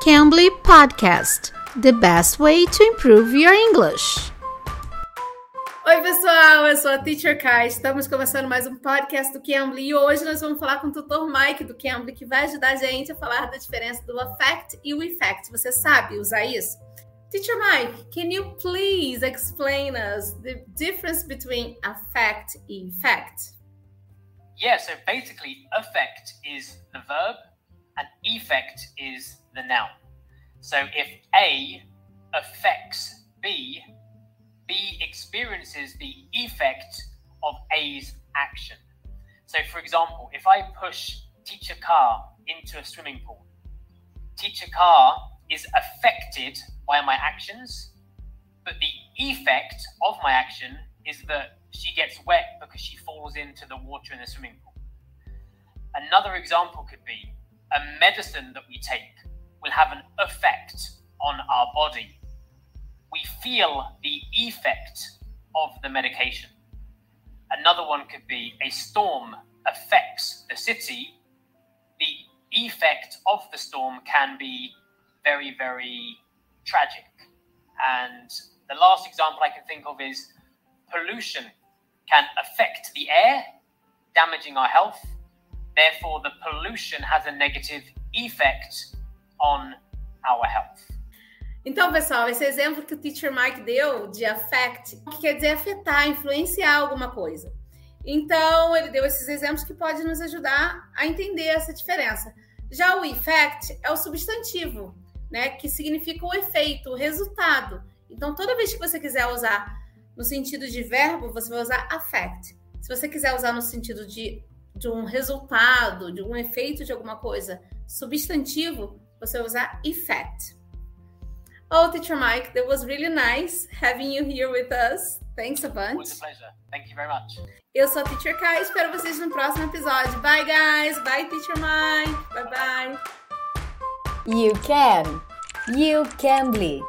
Cambly Podcast The best way to improve your English. Oi, pessoal, eu sou a Teacher Kai. Estamos começando mais um podcast do Cambly e hoje nós vamos falar com o tutor Mike do Cambly que vai ajudar a gente a falar da diferença do affect e o effect. Você sabe usar isso? Teacher Mike, can you please explain us the difference between affect and effect? Yeah, so basically, affect is the verb and effect is the noun. So if A affects B, B experiences the effect of A's action. So, for example, if I push teacher car into a swimming pool, teacher car is affected by my actions, but the effect of my action is that she gets wet because she falls into the water in the swimming pool. Another example a medicine that we take will have an effect on our body. We feel the effect of the medication. Another one could be a storm affects the city. The effect of the storm can be very, very tragic. And the last example I can think of is pollution can affect the air, damaging our health. Therefore, the pollution has a negative effect on our health. Então, pessoal, esse exemplo que o Teacher Mike deu de affect, que quer dizer afetar, influenciar alguma coisa. Então, ele deu esses exemplos que podem nos ajudar a entender essa diferença. Já o effect é o substantivo, né, que significa o efeito, o resultado. Então, toda vez que você quiser usar no sentido de verbo, você vai usar affect. Se você quiser usar no sentido de, de um resultado, de um efeito de alguma coisa, substantivo, você vai usar effect. Oh, Teacher Mike, that was really nice having you here with us. Thanks a bunch. It a pleasure. Thank you very much. Eu sou a Teacher Kai, espero vocês no próximo episódio. Bye, guys. Bye, Teacher Mike. Bye, bye. You can. You can be.